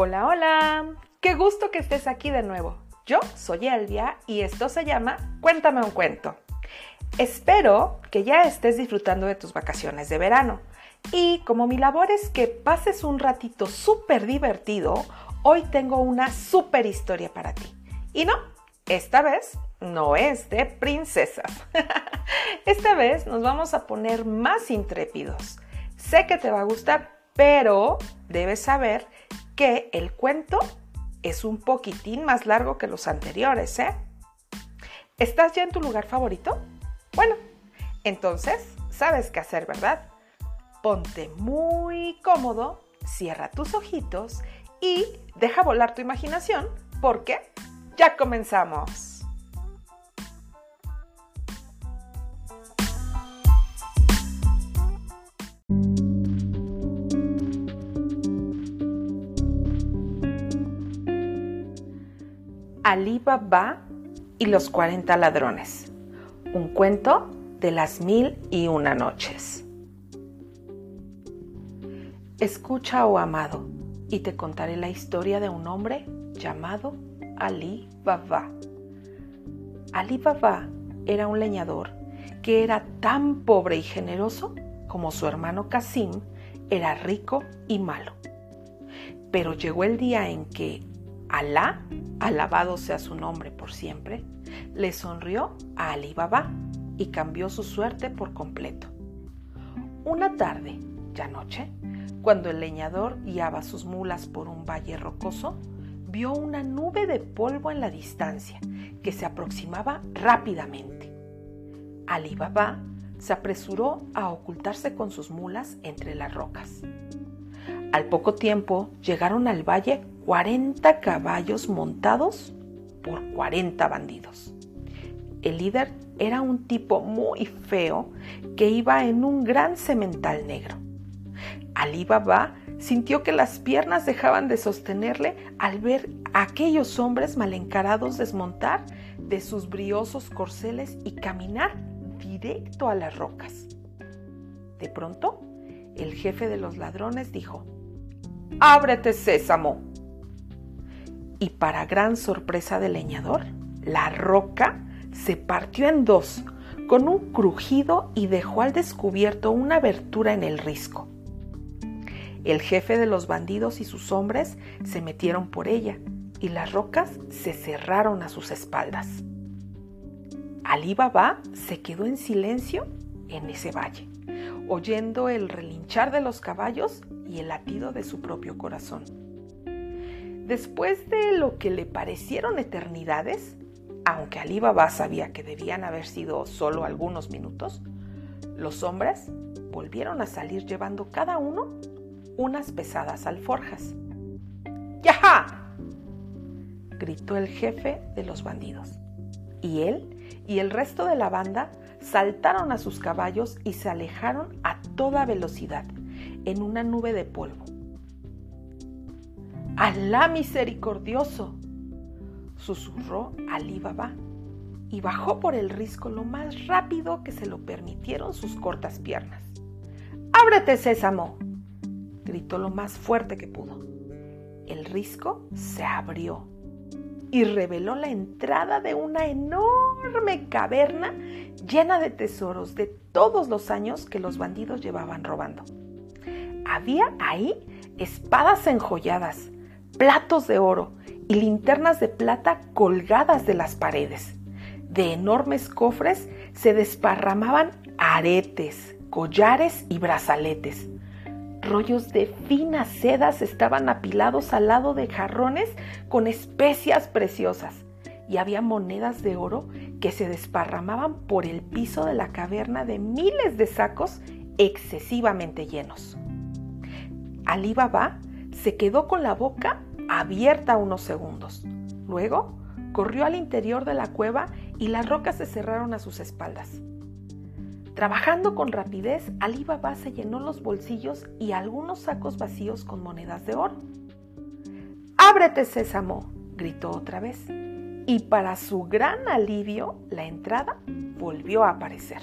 Hola, hola. Qué gusto que estés aquí de nuevo. Yo soy Elvia y esto se llama Cuéntame un cuento. Espero que ya estés disfrutando de tus vacaciones de verano. Y como mi labor es que pases un ratito súper divertido, hoy tengo una súper historia para ti. Y no, esta vez no es de princesas. esta vez nos vamos a poner más intrépidos. Sé que te va a gustar, pero debes saber que el cuento es un poquitín más largo que los anteriores, ¿eh? ¿Estás ya en tu lugar favorito? Bueno, entonces sabes qué hacer, ¿verdad? Ponte muy cómodo, cierra tus ojitos y deja volar tu imaginación porque ya comenzamos. Ali Baba y los 40 ladrones. Un cuento de las mil y una noches. Escucha, oh amado, y te contaré la historia de un hombre llamado Ali Baba. Ali Baba era un leñador que era tan pobre y generoso como su hermano Kasim era rico y malo. Pero llegó el día en que Alá, alabado sea su nombre por siempre, le sonrió a Ali Baba y cambió su suerte por completo. Una tarde, ya noche, cuando el leñador guiaba sus mulas por un valle rocoso, vio una nube de polvo en la distancia que se aproximaba rápidamente. Ali Baba se apresuró a ocultarse con sus mulas entre las rocas. Al poco tiempo llegaron al valle 40 caballos montados por 40 bandidos. El líder era un tipo muy feo que iba en un gran cemental negro. Ali Baba sintió que las piernas dejaban de sostenerle al ver a aquellos hombres mal encarados desmontar de sus briosos corceles y caminar directo a las rocas. De pronto, el jefe de los ladrones dijo, Ábrete, sésamo y para gran sorpresa del leñador, la roca se partió en dos con un crujido y dejó al descubierto una abertura en el risco. El jefe de los bandidos y sus hombres se metieron por ella y las rocas se cerraron a sus espaldas. Ali Baba se quedó en silencio en ese valle, oyendo el relinchar de los caballos y el latido de su propio corazón. Después de lo que le parecieron eternidades, aunque Ali Baba sabía que debían haber sido solo algunos minutos, los hombres volvieron a salir llevando cada uno unas pesadas alforjas. ¡Yaja! gritó el jefe de los bandidos. Y él y el resto de la banda saltaron a sus caballos y se alejaron a toda velocidad en una nube de polvo. Alá misericordioso, susurró Ali Baba y bajó por el risco lo más rápido que se lo permitieron sus cortas piernas. ¡Ábrete, sésamo! gritó lo más fuerte que pudo. El risco se abrió y reveló la entrada de una enorme caverna llena de tesoros de todos los años que los bandidos llevaban robando. Había ahí espadas enjolladas, platos de oro y linternas de plata colgadas de las paredes. De enormes cofres se desparramaban aretes, collares y brazaletes. Rollos de finas sedas estaban apilados al lado de jarrones con especias preciosas y había monedas de oro que se desparramaban por el piso de la caverna de miles de sacos excesivamente llenos. Ali Baba se quedó con la boca abierta unos segundos. Luego corrió al interior de la cueva y las rocas se cerraron a sus espaldas. Trabajando con rapidez, Ali Baba se llenó los bolsillos y algunos sacos vacíos con monedas de oro. ¡Ábrete, sésamo! gritó otra vez. Y para su gran alivio, la entrada volvió a aparecer.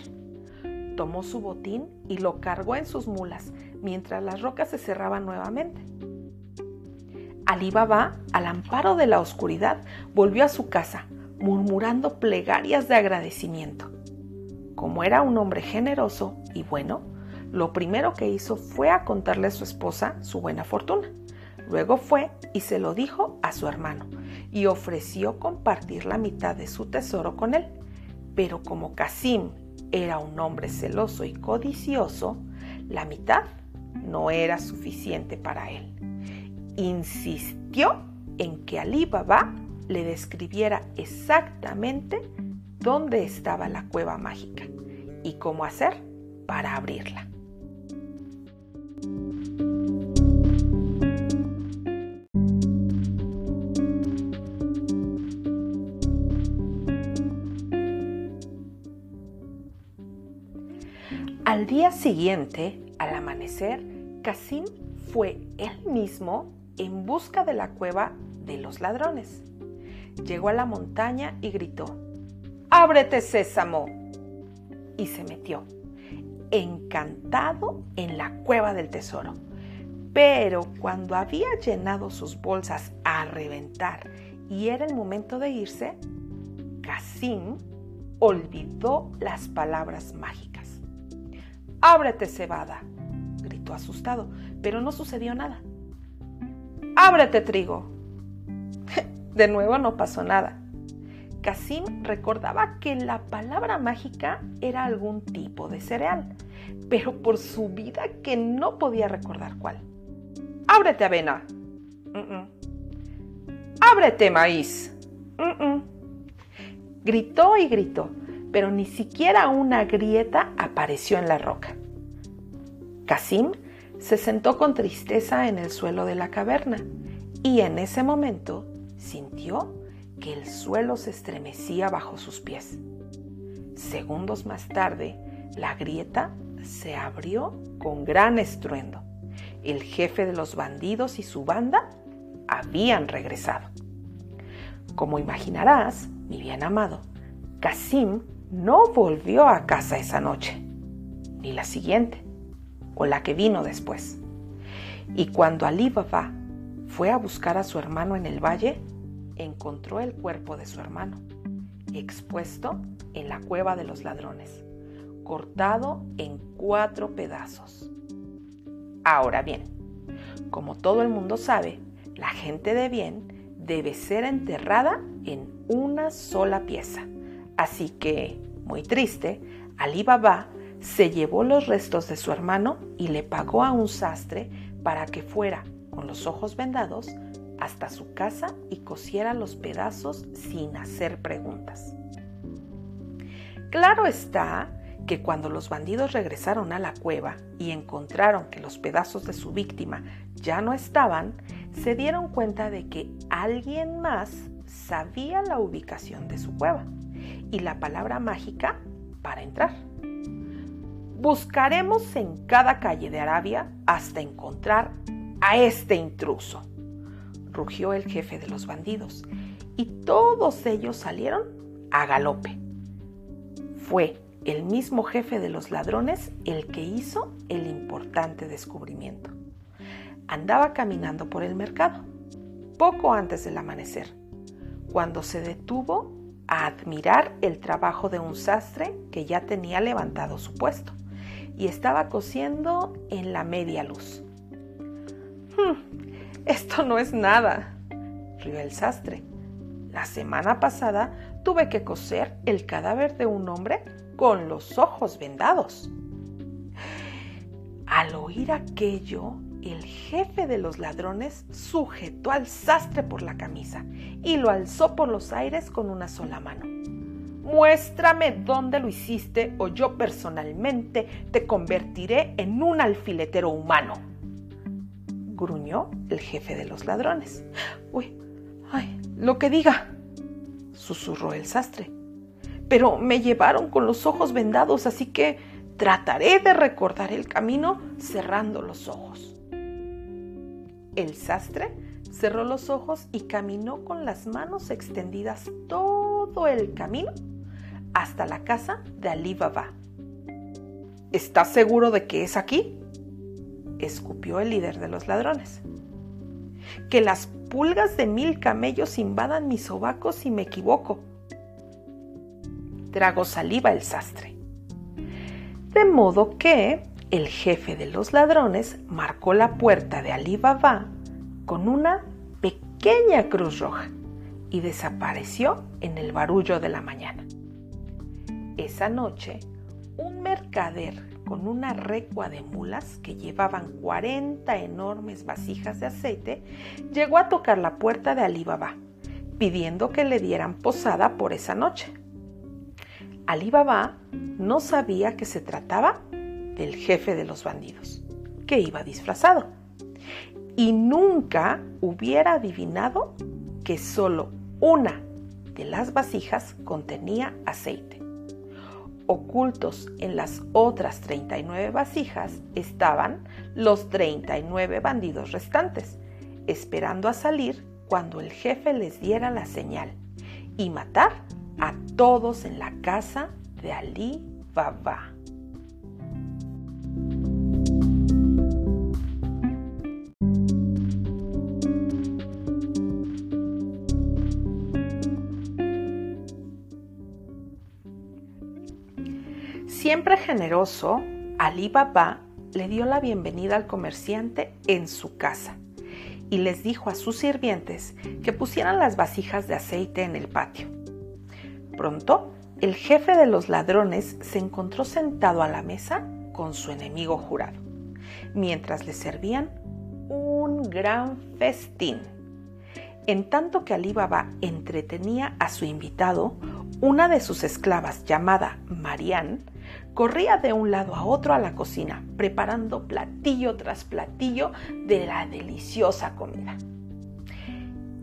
Tomó su botín y lo cargó en sus mulas, mientras las rocas se cerraban nuevamente. Ali Baba, al amparo de la oscuridad, volvió a su casa, murmurando plegarias de agradecimiento. Como era un hombre generoso y bueno, lo primero que hizo fue a contarle a su esposa su buena fortuna. Luego fue y se lo dijo a su hermano y ofreció compartir la mitad de su tesoro con él. Pero como Casim era un hombre celoso y codicioso, la mitad no era suficiente para él. Insistió en que Ali Baba le describiera exactamente dónde estaba la cueva mágica y cómo hacer para abrirla. Al día siguiente, al amanecer, Casim fue él mismo en busca de la cueva de los ladrones. Llegó a la montaña y gritó, ¡Ábrete, sésamo! Y se metió, encantado en la cueva del tesoro. Pero cuando había llenado sus bolsas a reventar y era el momento de irse, Casim olvidó las palabras mágicas. ¡Ábrete, cebada! gritó asustado, pero no sucedió nada. ¡Ábrete, trigo! De nuevo no pasó nada. Casim recordaba que la palabra mágica era algún tipo de cereal, pero por su vida que no podía recordar cuál. ¡Ábrete, avena! ¡Ábrete, maíz! Gritó y gritó, pero ni siquiera una grieta apareció en la roca. Casim se sentó con tristeza en el suelo de la caverna y en ese momento sintió que el suelo se estremecía bajo sus pies. Segundos más tarde, la grieta se abrió con gran estruendo. El jefe de los bandidos y su banda habían regresado. Como imaginarás, mi bien amado, Casim no volvió a casa esa noche, ni la siguiente, o la que vino después. Y cuando Ali Baba fue a buscar a su hermano en el valle, encontró el cuerpo de su hermano, expuesto en la cueva de los ladrones, cortado en cuatro pedazos. Ahora bien, como todo el mundo sabe, la gente de bien debe ser enterrada en una sola pieza. Así que, muy triste, Ali Baba se llevó los restos de su hermano y le pagó a un sastre para que fuera, con los ojos vendados, hasta su casa y cosiera los pedazos sin hacer preguntas. Claro está que cuando los bandidos regresaron a la cueva y encontraron que los pedazos de su víctima ya no estaban, se dieron cuenta de que alguien más sabía la ubicación de su cueva y la palabra mágica para entrar. Buscaremos en cada calle de Arabia hasta encontrar a este intruso, rugió el jefe de los bandidos, y todos ellos salieron a galope. Fue el mismo jefe de los ladrones el que hizo el importante descubrimiento. Andaba caminando por el mercado, poco antes del amanecer, cuando se detuvo a admirar el trabajo de un sastre que ya tenía levantado su puesto y estaba cosiendo en la media luz. Hmm, esto no es nada, rió el sastre. La semana pasada tuve que coser el cadáver de un hombre con los ojos vendados. Al oír aquello, el jefe de los ladrones sujetó al sastre por la camisa y lo alzó por los aires con una sola mano. Muéstrame dónde lo hiciste o yo personalmente te convertiré en un alfiletero humano gruñó el jefe de los ladrones. Uy, ay, lo que diga, susurró el sastre. Pero me llevaron con los ojos vendados, así que trataré de recordar el camino cerrando los ojos. El sastre cerró los ojos y caminó con las manos extendidas todo el camino hasta la casa de Ali Baba. ¿Estás seguro de que es aquí? escupió el líder de los ladrones. Que las pulgas de mil camellos invadan mis sobacos si me equivoco. Tragó saliva el sastre. De modo que el jefe de los ladrones marcó la puerta de Ali Baba con una pequeña cruz roja y desapareció en el barullo de la mañana. Esa noche, un mercader con una recua de mulas que llevaban 40 enormes vasijas de aceite, llegó a tocar la puerta de Ali Baba, pidiendo que le dieran posada por esa noche. Ali Baba no sabía que se trataba del jefe de los bandidos, que iba disfrazado, y nunca hubiera adivinado que solo una de las vasijas contenía aceite. Ocultos en las otras 39 vasijas estaban los 39 bandidos restantes, esperando a salir cuando el jefe les diera la señal y matar a todos en la casa de Ali Baba. Siempre generoso, Ali Baba le dio la bienvenida al comerciante en su casa y les dijo a sus sirvientes que pusieran las vasijas de aceite en el patio. Pronto, el jefe de los ladrones se encontró sentado a la mesa con su enemigo jurado, mientras le servían un gran festín. En tanto que Ali Baba entretenía a su invitado, una de sus esclavas llamada Marianne corría de un lado a otro a la cocina, preparando platillo tras platillo de la deliciosa comida.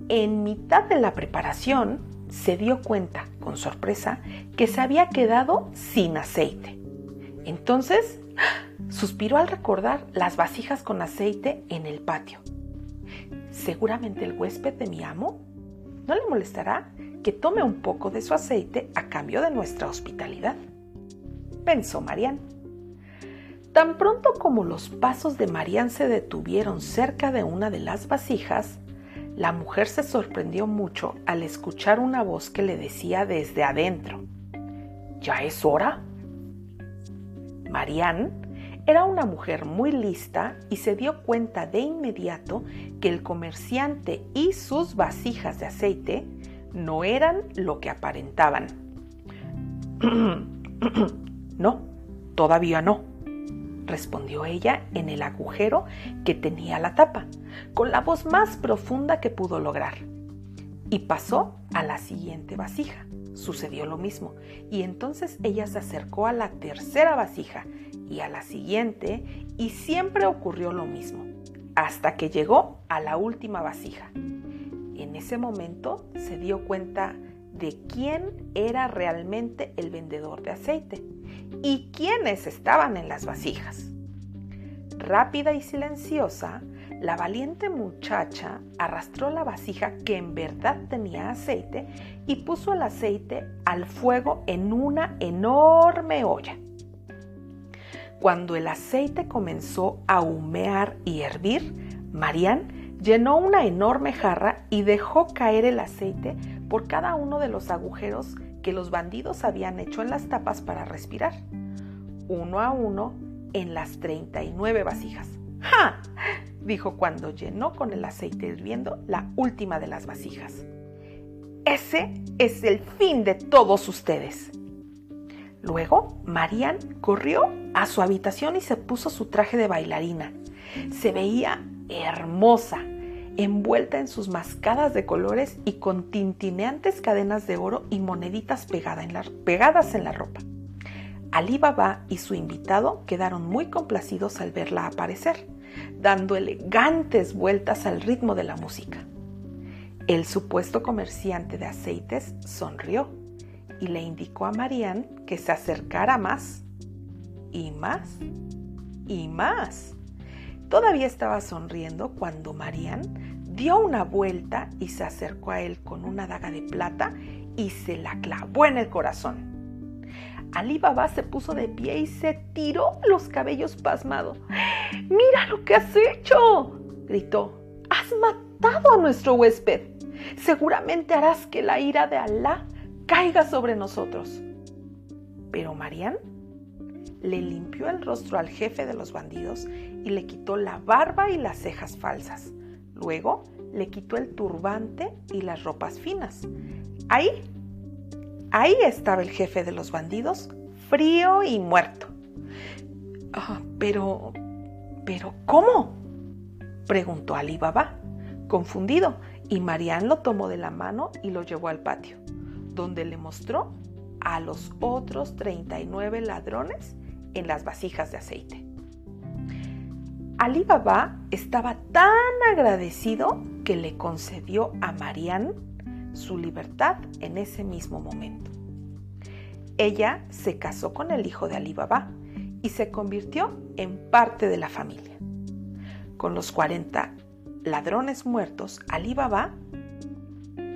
En mitad de la preparación, se dio cuenta, con sorpresa, que se había quedado sin aceite. Entonces, suspiró al recordar las vasijas con aceite en el patio. Seguramente el huésped de mi amo no le molestará que tome un poco de su aceite a cambio de nuestra hospitalidad pensó Marian. Tan pronto como los pasos de Marian se detuvieron cerca de una de las vasijas, la mujer se sorprendió mucho al escuchar una voz que le decía desde adentro, ¿Ya es hora? Marianne era una mujer muy lista y se dio cuenta de inmediato que el comerciante y sus vasijas de aceite no eran lo que aparentaban. No, todavía no, respondió ella en el agujero que tenía la tapa, con la voz más profunda que pudo lograr. Y pasó a la siguiente vasija. Sucedió lo mismo, y entonces ella se acercó a la tercera vasija y a la siguiente, y siempre ocurrió lo mismo, hasta que llegó a la última vasija. En ese momento se dio cuenta de quién era realmente el vendedor de aceite y quiénes estaban en las vasijas. Rápida y silenciosa, la valiente muchacha arrastró la vasija que en verdad tenía aceite y puso el aceite al fuego en una enorme olla. Cuando el aceite comenzó a humear y hervir, Marianne llenó una enorme jarra y dejó caer el aceite por cada uno de los agujeros que los bandidos habían hecho en las tapas para respirar, uno a uno en las 39 vasijas. ¡Ja! dijo cuando llenó con el aceite hirviendo la última de las vasijas. Ese es el fin de todos ustedes. Luego, Marian corrió a su habitación y se puso su traje de bailarina. Se veía hermosa envuelta en sus mascadas de colores y con tintineantes cadenas de oro y moneditas pegadas en la ropa. Ali Baba y su invitado quedaron muy complacidos al verla aparecer, dando elegantes vueltas al ritmo de la música. El supuesto comerciante de aceites sonrió y le indicó a Marianne que se acercara más y más y más. Todavía estaba sonriendo cuando Marianne dio una vuelta y se acercó a él con una daga de plata y se la clavó en el corazón. Ali Baba se puso de pie y se tiró los cabellos pasmado. ¡Mira lo que has hecho! gritó. ¡Has matado matado a nuestro huésped. Seguramente harás que la ira de Alá caiga sobre nosotros. Pero Marián le limpió el rostro al jefe de los bandidos y le quitó la barba y las cejas falsas. Luego le quitó el turbante y las ropas finas. Ahí, ahí estaba el jefe de los bandidos, frío y muerto. Ah, pero, pero, ¿cómo? preguntó Ali Baba, confundido, y Marián lo tomó de la mano y lo llevó al patio, donde le mostró a los otros 39 ladrones en las vasijas de aceite. Ali Baba estaba tan agradecido que le concedió a Marianne su libertad en ese mismo momento. Ella se casó con el hijo de Ali Baba y se convirtió en parte de la familia. Con los 40 ladrones muertos, Ali Baba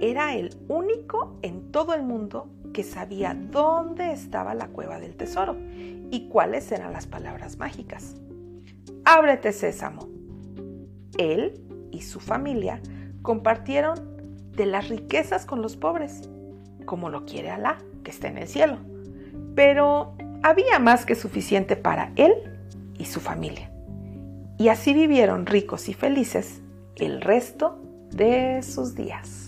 era el único en todo el mundo que sabía dónde estaba la cueva del tesoro y cuáles eran las palabras mágicas. Ábrete sésamo. Él y su familia compartieron de las riquezas con los pobres, como lo quiere Alá, que está en el cielo. Pero había más que suficiente para él y su familia. Y así vivieron ricos y felices el resto de sus días.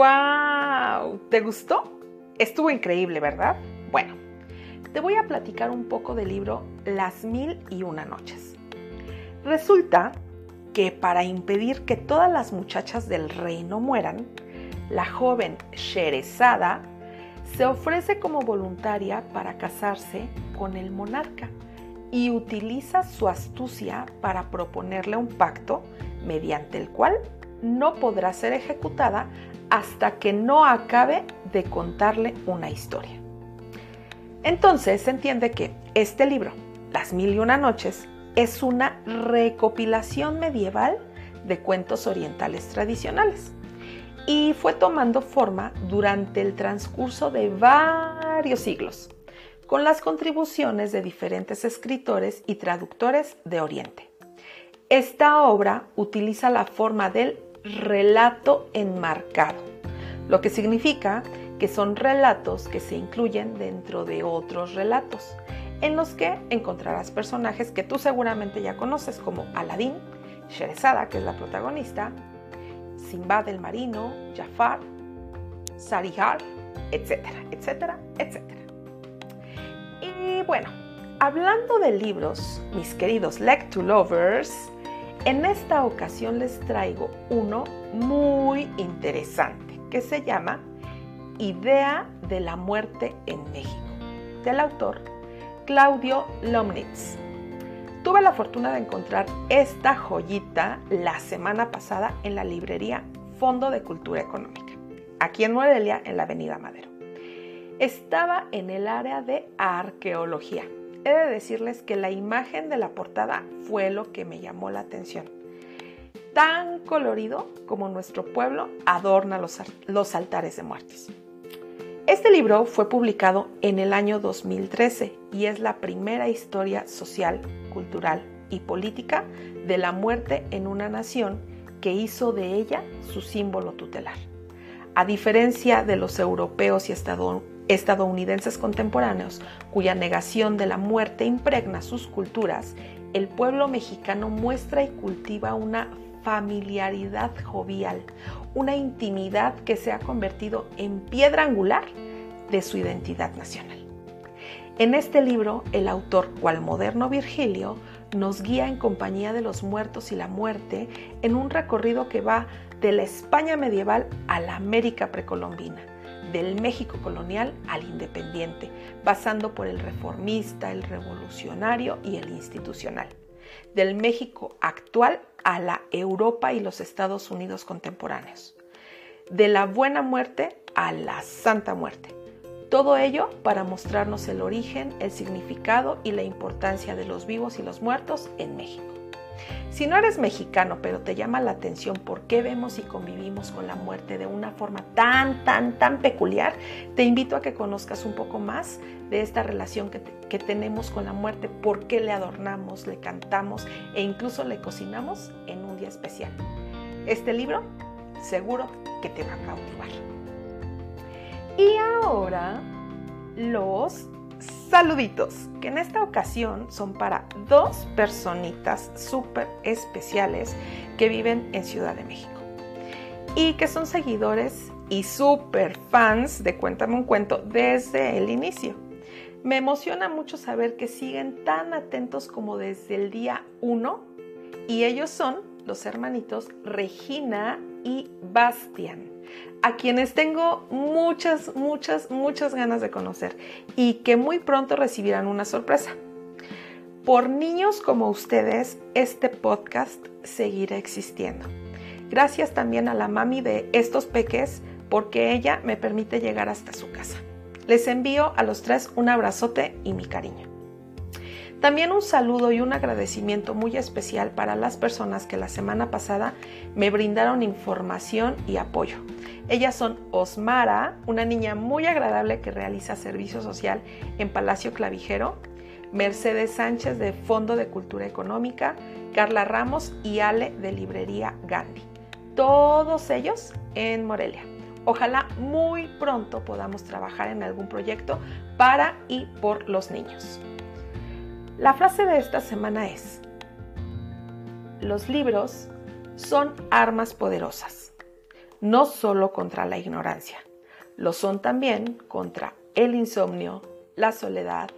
¡Wow! ¿Te gustó? Estuvo increíble, ¿verdad? Bueno, te voy a platicar un poco del libro Las Mil y Una Noches. Resulta que para impedir que todas las muchachas del reino mueran, la joven Sherezada se ofrece como voluntaria para casarse con el monarca y utiliza su astucia para proponerle un pacto mediante el cual no podrá ser ejecutada hasta que no acabe de contarle una historia. Entonces se entiende que este libro, Las Mil y Una Noches, es una recopilación medieval de cuentos orientales tradicionales y fue tomando forma durante el transcurso de varios siglos, con las contribuciones de diferentes escritores y traductores de Oriente. Esta obra utiliza la forma del relato enmarcado, lo que significa que son relatos que se incluyen dentro de otros relatos, en los que encontrarás personajes que tú seguramente ya conoces como Aladín, Sherezada, que es la protagonista, Simbad el marino, Jafar, Sarihar, etcétera, etcétera, etcétera. Y bueno, hablando de libros, mis queridos Lectulovers, en esta ocasión les traigo uno muy interesante que se llama Idea de la muerte en México, del autor Claudio Lomnitz. Tuve la fortuna de encontrar esta joyita la semana pasada en la librería Fondo de Cultura Económica, aquí en Morelia, en la Avenida Madero. Estaba en el área de arqueología he de decirles que la imagen de la portada fue lo que me llamó la atención. Tan colorido como nuestro pueblo adorna los, altares de muertos. Este libro fue publicado en el año 2013 y es la primera historia social, cultural y política de la muerte en una nación que hizo de ella su símbolo tutelar. A diferencia de los europeos y estadounidenses, contemporáneos, cuya negación de la muerte impregna sus culturas, el pueblo mexicano muestra y cultiva una familiaridad jovial, una intimidad que se ha convertido en piedra angular de su identidad nacional. En este libro, el autor, cual moderno Virgilio, nos guía en compañía de los muertos y la muerte en un recorrido que va de la España medieval a la América precolombina del México colonial al independiente, pasando por el reformista, el revolucionario y el institucional, del México actual a la Europa y los Estados Unidos contemporáneos, de la buena muerte a la santa muerte. Todo ello para mostrarnos el origen, el significado y la importancia de los vivos y los muertos en México. Si no eres mexicano, pero te llama la atención por qué vemos y convivimos con la muerte de una forma tan, tan, tan peculiar, te invito a que conozcas un poco más de esta relación que, que tenemos con la muerte, por qué le adornamos, le cantamos e incluso le cocinamos en un día especial. Este libro seguro que te va a cautivar. Y ahora los saluditos, que en esta ocasión son para dos personitas súper especiales que viven en Ciudad de México y que son seguidores y súper fans de Cuéntame un cuento desde el inicio. Me emociona mucho saber que siguen tan atentos como desde el día 1 y ellos son los hermanitos Regina y Bastian a quienes tengo muchas, muchas, muchas ganas de conocer y que muy pronto recibirán una sorpresa. Por niños como ustedes, este podcast seguirá existiendo. Gracias también a la mami de estos peques porque ella me permite llegar hasta su casa. Les envío a los tres un abrazote y mi cariño. También un saludo y un agradecimiento muy especial para las personas que la semana pasada me brindaron información y apoyo. Ellas son Osmara, una niña muy agradable que realiza servicio social en Palacio Clavijero, Mercedes Sánchez de Fondo de Cultura Económica, Carla Ramos y Ale de Librería Gandhi. Todos ellos en Morelia. Ojalá muy pronto podamos trabajar en algún proyecto para y por los niños. La frase de esta semana es, los libros son armas poderosas, no solo contra la ignorancia, lo son también contra el insomnio, la soledad,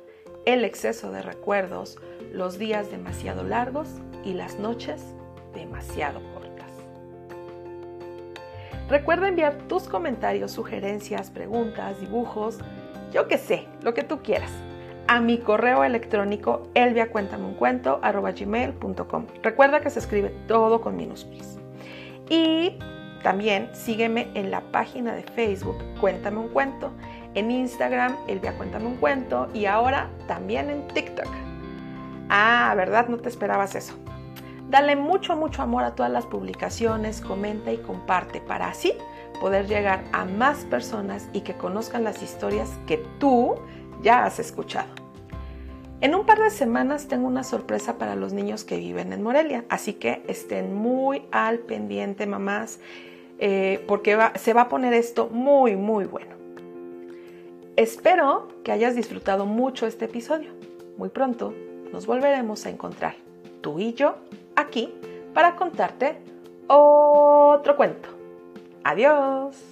el exceso de recuerdos, los días demasiado largos y las noches demasiado cortas. Recuerda enviar tus comentarios, sugerencias, preguntas, dibujos, yo qué sé, lo que tú quieras a mi correo electrónico elviacuéntameuncuento.com. Recuerda que se escribe todo con minúsculas. Y también sígueme en la página de Facebook Cuéntame un cuento, en Instagram Elvia Cuéntame un cuento y ahora también en TikTok. Ah, ¿verdad? No te esperabas eso. Dale mucho, mucho amor a todas las publicaciones, comenta y comparte para así poder llegar a más personas y que conozcan las historias que tú ya has escuchado. En un par de semanas tengo una sorpresa para los niños que viven en Morelia, así que estén muy al pendiente, mamás, eh, porque se va a poner esto muy, muy bueno. Espero que hayas disfrutado mucho este episodio. Muy pronto nos volveremos a encontrar, tú y yo, aquí, para contarte otro cuento. Adiós.